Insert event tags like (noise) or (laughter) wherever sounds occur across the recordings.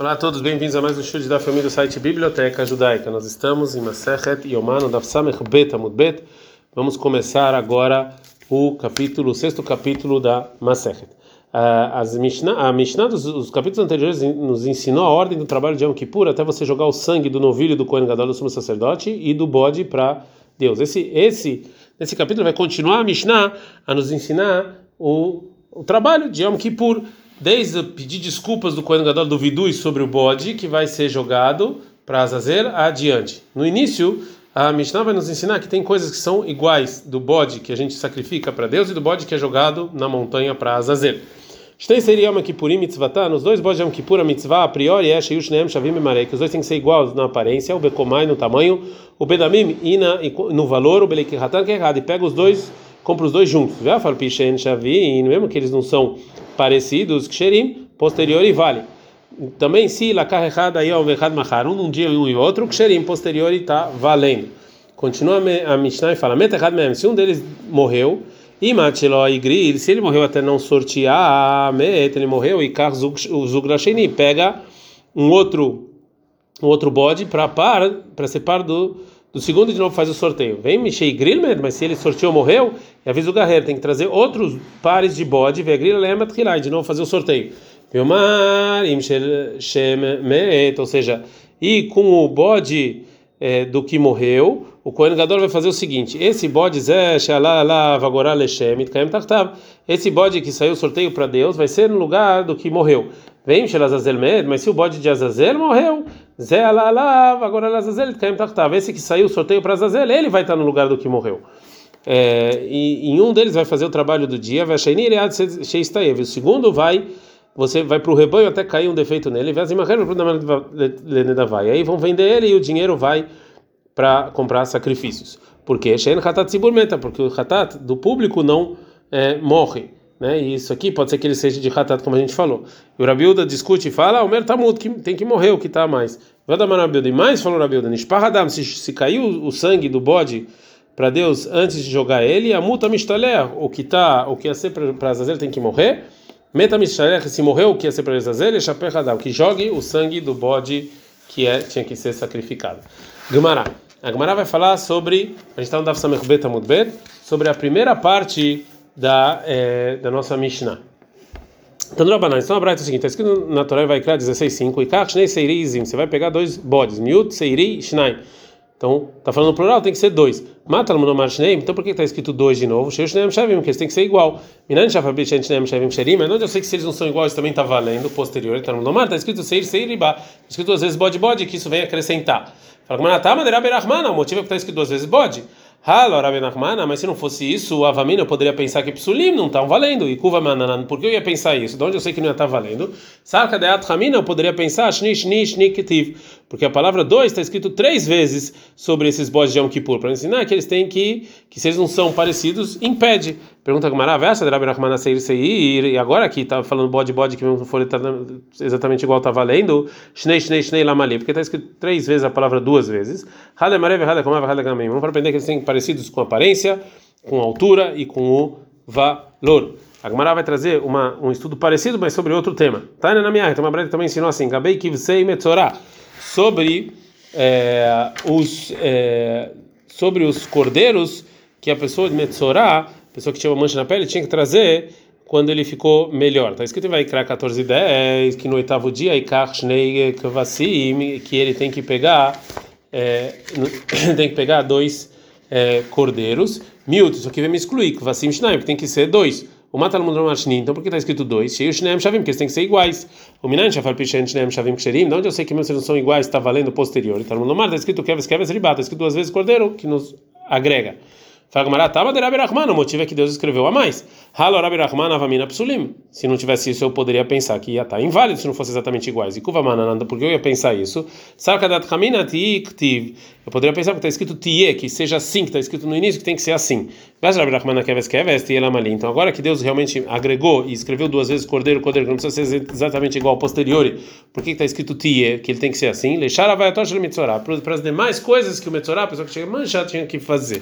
Olá a todos, bem-vindos a mais um show da família do site Biblioteca Judaica. Nós estamos em Masechet Yomano Daf Samech Bet Amud Bet. Vamos começar agora o capítulo, o sexto capítulo da Masechet. Ah, as Mishnah, a Mishnah dos os capítulos anteriores nos ensinou a ordem do trabalho de Yom Kippur até você jogar o sangue do novilho do Kohen Gadol do sumo sacerdote e do bode para Deus. Esse, esse, nesse capítulo vai continuar a Mishnah a nos ensinar o, o trabalho de Yom Kippur desde pedir desculpas do Kohen Gadol do Vidui sobre o bode que vai ser jogado para Azazel adiante. No início, a Mishnah vai nos ensinar que tem coisas que são iguais do bode que a gente sacrifica para Deus e do bode que é jogado na montanha para Azazel. Shtei seria Yom Kippurim mitzvata, nos dois bodes de Yom Kippur a mitzvah a priori é Sheiush Neem Shavim Emarei, que os dois têm que ser iguais na aparência, o Bekomai no tamanho, o Bedamim e, e no valor, o Belekihatan que é errado, e pega os dois, compra os dois juntos. Vê a Farpishen Shavim, mesmo que eles não são parecidos, Ksherim, posterior e vale. Também se lacar errada aí ao errado machar, um dia um e outro, Ksherim, posterior e está valendo. Continua a Mishnah e fala: Meta errado mesmo, se um deles morreu, e Matilo e Gril, se ele morreu até não sortear, ele morreu, e Kar Zugrasheni, pega um outro, um outro bode para par, para ser par do do segundo de novo faz o sorteio. Vem Michei Grillmed, mas se ele sorteou morreu, e avisa o Garreiro, tem que trazer outros pares de bode, ver Grill Lemat Hilai, de novo fazer o sorteio. Vilmar, ou seja, e com o bode é, do que morreu, o Kohen Gadol vai fazer o seguinte: esse bode Zé, Shalala, Vagorá, Lechem, Itkaem esse bode que saiu sorteio para Deus vai ser no lugar do que morreu. Vem Shelazazel Med, mas se o bode de Azazel morreu, Zé Alalav, agora Azazel, Itkaem esse que saiu sorteio para Azazel, ele vai estar no lugar do que morreu. É, e em um deles vai fazer o trabalho do dia, vai o segundo vai você vai para o rebanho até cair um defeito nele, e aí vão vender ele e o dinheiro vai para comprar sacrifícios. Por quê? Porque o hatat do público não é, morre. Né? E isso aqui pode ser que ele seja de hatat, como a gente falou. E o Rabilda discute e fala: ah, o Mertamut, que tem que morrer o que está mais. E mais falou Rabilda: se, se caiu o sangue do bode para Deus antes de jogar ele, a multa mistalé, o que tá, o que ia ser para Azazel tem que morrer. Meta mistalé, se morreu o que ia ser para Azazel, é chapéu que jogue o sangue do bode que é, tinha que ser sacrificado. Gumará. A Gemara vai falar sobre, a gente está no Daf Samech Bet Amud Bet, sobre a primeira parte da, é, da nossa Mishnah. Então, Rabanan, então a Braita é o seguinte, está escrito na Torá vai criar 16.5, Ikach Shnei Seirizim, você vai pegar dois bodes, Miut Seiri Shnai. Então, está falando plural, tem que ser dois. Mata no Monomar então por que está escrito dois de novo? Sheu Shneim Shavim, porque eles têm que ser igual. Minan Shafabit Shneim Shavim Sherim, mas onde eu sei que se eles não são iguais também está valendo, posterior, está no Monomar, está escrito Seir Seiribá, está escrito duas vezes bode bode, que isso vem acrescentar. Fala, o motivo é que está escrito duas vezes bode. Mas se não fosse isso, o Avamina eu poderia pensar que Psulim não estão valendo. E Kuva Mananan, por que eu ia pensar isso? De onde eu sei que não ia estar valendo? Sarka de Atramina, eu poderia pensar Shni, Shni, Shni, Ketiv. Porque a palavra dois está escrito três vezes sobre esses bodes de Yom Kippur, para ensinar que eles têm que, que se eles não são parecidos, impede. Pergunta Gamara, versa de Rabenachmana Seir Seir, e agora aqui está falando bode, bode, que não for exatamente igual está valendo, Shnei, Shnei, Shnei, Lamali, porque está escrito três vezes a palavra duas vezes. Hademarev, Hadekamav, Hadekamim. Vamos aprender que eles têm parecidos com aparência, com altura e com o valor. A Gemara vai trazer uma, um estudo parecido, mas sobre outro tema. Taina na minha, então uma breve também ensinou assim: Gabei Kivsei Metzorah, sobre é, os é, sobre os cordeiros que a pessoa de Metzorah, pessoa que tinha uma mancha na pele, tinha que trazer quando ele ficou melhor. Está escrito em Vaikra 14 10 que no oitavo dia que ele tem que pegar é, (coughs) tem que pegar dois é, cordeiros. Miut, isso aqui vai me excluir, Kvassim Shnai, porque tem que ser dois. O Matal Mundron Mashni, então por que está escrito dois? Cheio Shneem Shavim, porque eles têm que ser iguais. O Minan Shafar Pishen Shneem Shavim Ksherim, de onde eu sei que mesmo se não são iguais, está valendo posterior. Então no Mar está escrito Keves Keves Ribat, está escrito duas vezes cordeiro, que nos agrega. O motivo é que Deus escreveu a mais. Se não tivesse isso, eu poderia pensar que ia estar inválido se não fosse exatamente iguais. E kuvamanananda, porque eu ia pensar isso? Eu poderia pensar que está escrito Tie, que seja assim, que está escrito no início, que tem que ser assim. Então agora que Deus realmente agregou e escreveu duas vezes cordeiro, cordeiro, que não precisa ser exatamente igual posteriori, por que está escrito Tie, que ele tem que ser assim? Para as demais coisas que o Metzorah, a pessoa que chega a manchar, tinha que fazer.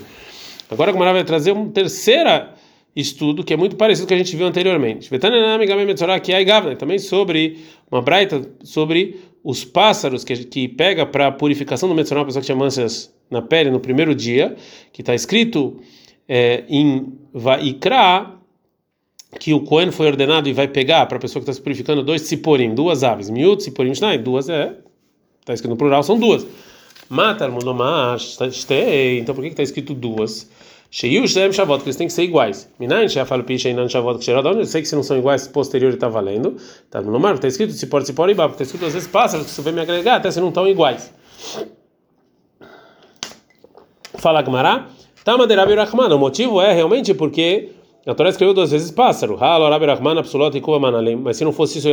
Agora a Gemara vai trazer uma terceira estudo que é muito parecido com o que a gente viu anteriormente. Também sobre uma braita sobre os pássaros que, que pega para purificação do Metzorah, uma pessoa que tinha manchas na pele no primeiro dia, que está escrito é, em Vaikra, que o Cohen foi ordenado e vai pegar para a pessoa que está se purificando dois tziporim, duas aves, miúdo, tziporim, shnai, duas é, está escrito no plural, são duas. Matar, então por que está escrito duas? Sheiu Shem Shavot, que eles têm que ser iguais. Minayin Shefal Pisha Inan Shavot Ksherad, onde eu sei que se não são iguais, posterior está valendo. Tá no Mar, está escrito Tzipor, Tzipor Bab, está escrito às vezes pássaros, que você vem me agregar, até se não estão iguais. Fala Gmará, Tama de Rabi Rahman, o motivo é realmente porque a Torá escreveu duas vezes pássaro. Mas se não fosse isso,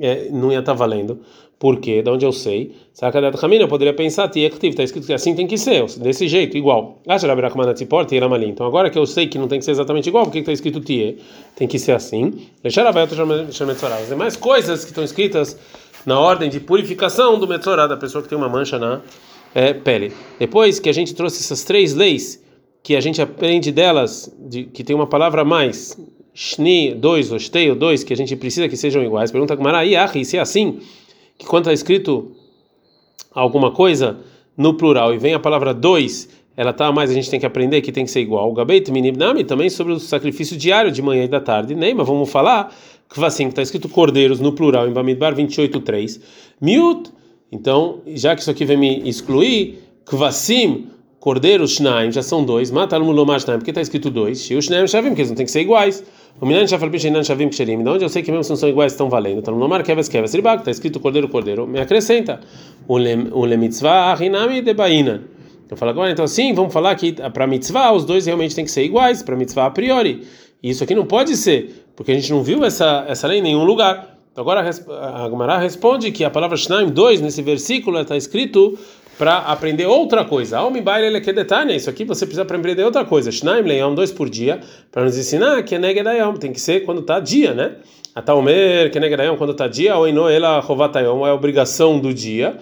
é, não ia estar tá valendo. Por quê? De onde eu sei? Sakadat Hamina, eu poderia pensar, está escrito que assim tem que ser, desse jeito, igual. Então agora que eu sei que não tem que ser exatamente igual, por que está escrito Tie? Tem que ser assim. As demais coisas que estão escritas na ordem de purificação do Metzorá, da pessoa que tem uma mancha na é, pele. Depois que a gente trouxe essas três leis que a gente aprende delas, de, que tem uma palavra mais, shni, dois, ou shtei, dois, que a gente precisa que sejam iguais. Pergunta Gamara, e se é assim, que quando está escrito alguma coisa no plural e vem a palavra dois, ela tá mais, a gente tem que aprender que tem que ser igual. O Gabeit Minibnami também sobre o sacrifício diário de manhã e da tarde. Neima, vamos falar que assim, está escrito cordeiros no plural em Bamidbar 28.3. Miut, então, já que isso aqui vem me excluir, Kvasim, cordeiros Shnaim, já são dois, mata Mulomar Shnaim, porque está escrito dois, Shiu Shnaim Shavim, porque eles não têm que ser iguais. O Minan Shafal Pishinan Shavim Ksherim, de onde eu sei que mesmo se não são iguais, estão valendo. Então, Mulomar Keves Keves Ribak, está escrito cordeiro, cordeiro, me acrescenta. O Lemitzvah Ahinami de Baina. Eu falo agora, então sim, vamos falar que para mitzvah os dois realmente têm que ser iguais, para mitzvah a priori. E isso aqui não pode ser, porque a gente não viu essa, essa lei em nenhum lugar. Então agora a Gemara responde que a palavra Shnaim 2 nesse versículo está escrito para aprender outra coisa. Isso aqui você precisa aprender outra coisa. Shnaim leão dois por dia para nos ensinar que é negedayom tem que ser quando está dia, né? Ataomer que negedayom quando está dia ou ino ela rovatayom é obrigação do dia.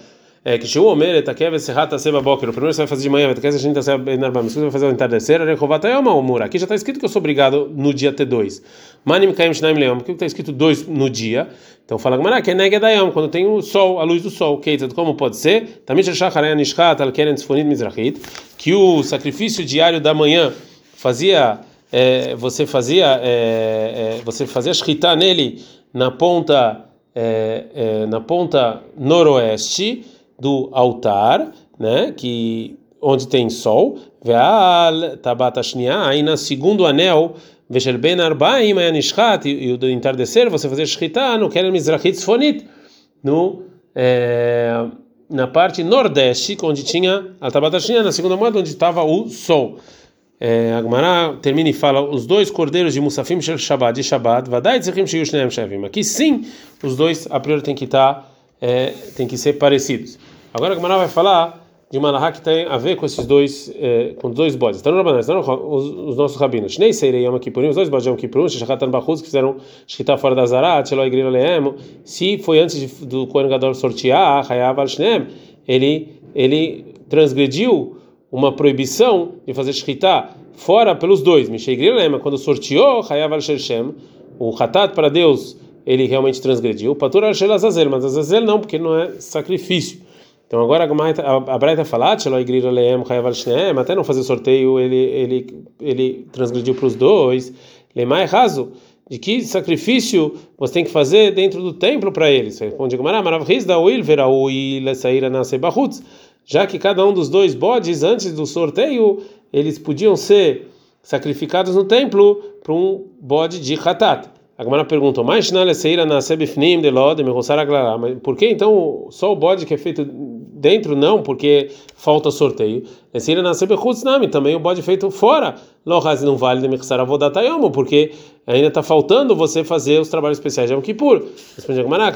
É que o Omer etakev serrata seba boker. Primeiro você vai fazer de manhã, vai ter que a gente seba benarbam. Você vai fazer o entardecer, rechovatayom ou mura. Aqui já está escrito que eu sou obrigado no dia T2. Manim kaim shnaim leão. Porque está escrito dois no dia. Então fala Gamara que é negedayam, quando tem o sol, a luz do sol. Keitzad, como pode ser? Também nishkat al keren tzfonit mizrachit, que o sacrifício diário da manhã fazia, é, você fazia, é, é, você fazia shkita nele na ponta, é, é, na ponta noroeste do altar, né? Que onde tem sol. Ve'al tabat aí na segundo anel Veshel ben arbaim anishchat e o do entardecer você fazer shchita no keren mizrachit tzfonit no é, na parte nordeste onde tinha a tabatashnia na segunda moeda onde estava o sol é, a Gemara termina e fala os dois cordeiros de Musafim Shel Shabbat de Shabbat Vadai Tzechim Shiyu Shneim Shavim aqui sim os dois a priori tem que estar é, tem que ser parecidos agora a Gemara vai falar de uma lahá que tem a ver com esses dois, eh, com dois bodes. Então, os, os nossos rabinos, nem Seirei Yom Kippurim, os dois bodes de Yom Kippurim, Shechatan Bachuz, que fizeram Shkita fora da Zarat, Sheloi Grilo Leem, se foi antes de, do Kohen Gadol sortear, Hayav al Shneem, ele, ele transgrediu uma proibição de fazer Shkita fora pelos dois. Mishei Grilo Leem, quando sorteou, Hayav al Shem, o Hatat para Deus, ele realmente transgrediu. Patur al Shel Azazel, mas Azazel não, porque não é sacrifício. Então agora a, a Braita fala, até não fazer sorteio, ele ele ele transgrediu para os dois. Lemai raso, de que sacrifício você tem que fazer dentro do templo para eles? Responde Gamara, da já que cada um dos dois bodes antes do sorteio eles podiam ser sacrificados no templo para um bode de hatat. A Gemara pergunta: "Mas por que então só o bode que é feito dentro não, porque falta sorteio. Esse também o bode feito fora. não vale de porque ainda está faltando você fazer os trabalhos especiais de Yom Kippur. Responde a Gemara: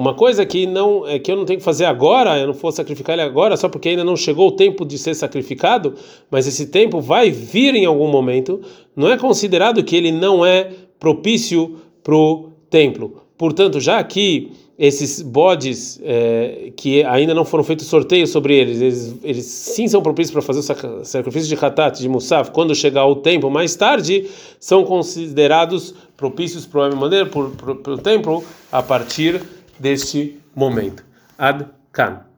uma coisa que não é que eu não tenho que fazer agora, eu não vou sacrificar ele agora só porque ainda não chegou o tempo de ser sacrificado, mas esse tempo vai vir em algum momento, não é considerado que ele não é propício para o templo. Portanto, já que esses bodes é, que ainda não foram feitos sorteio sobre eles, eles, eles sim são propícios para fazer o sacrifício de Hatat, de Musaf, quando chegar o tempo mais tarde, são considerados propícios, por maneira, para o templo a partir de deste momento. Ad Kan.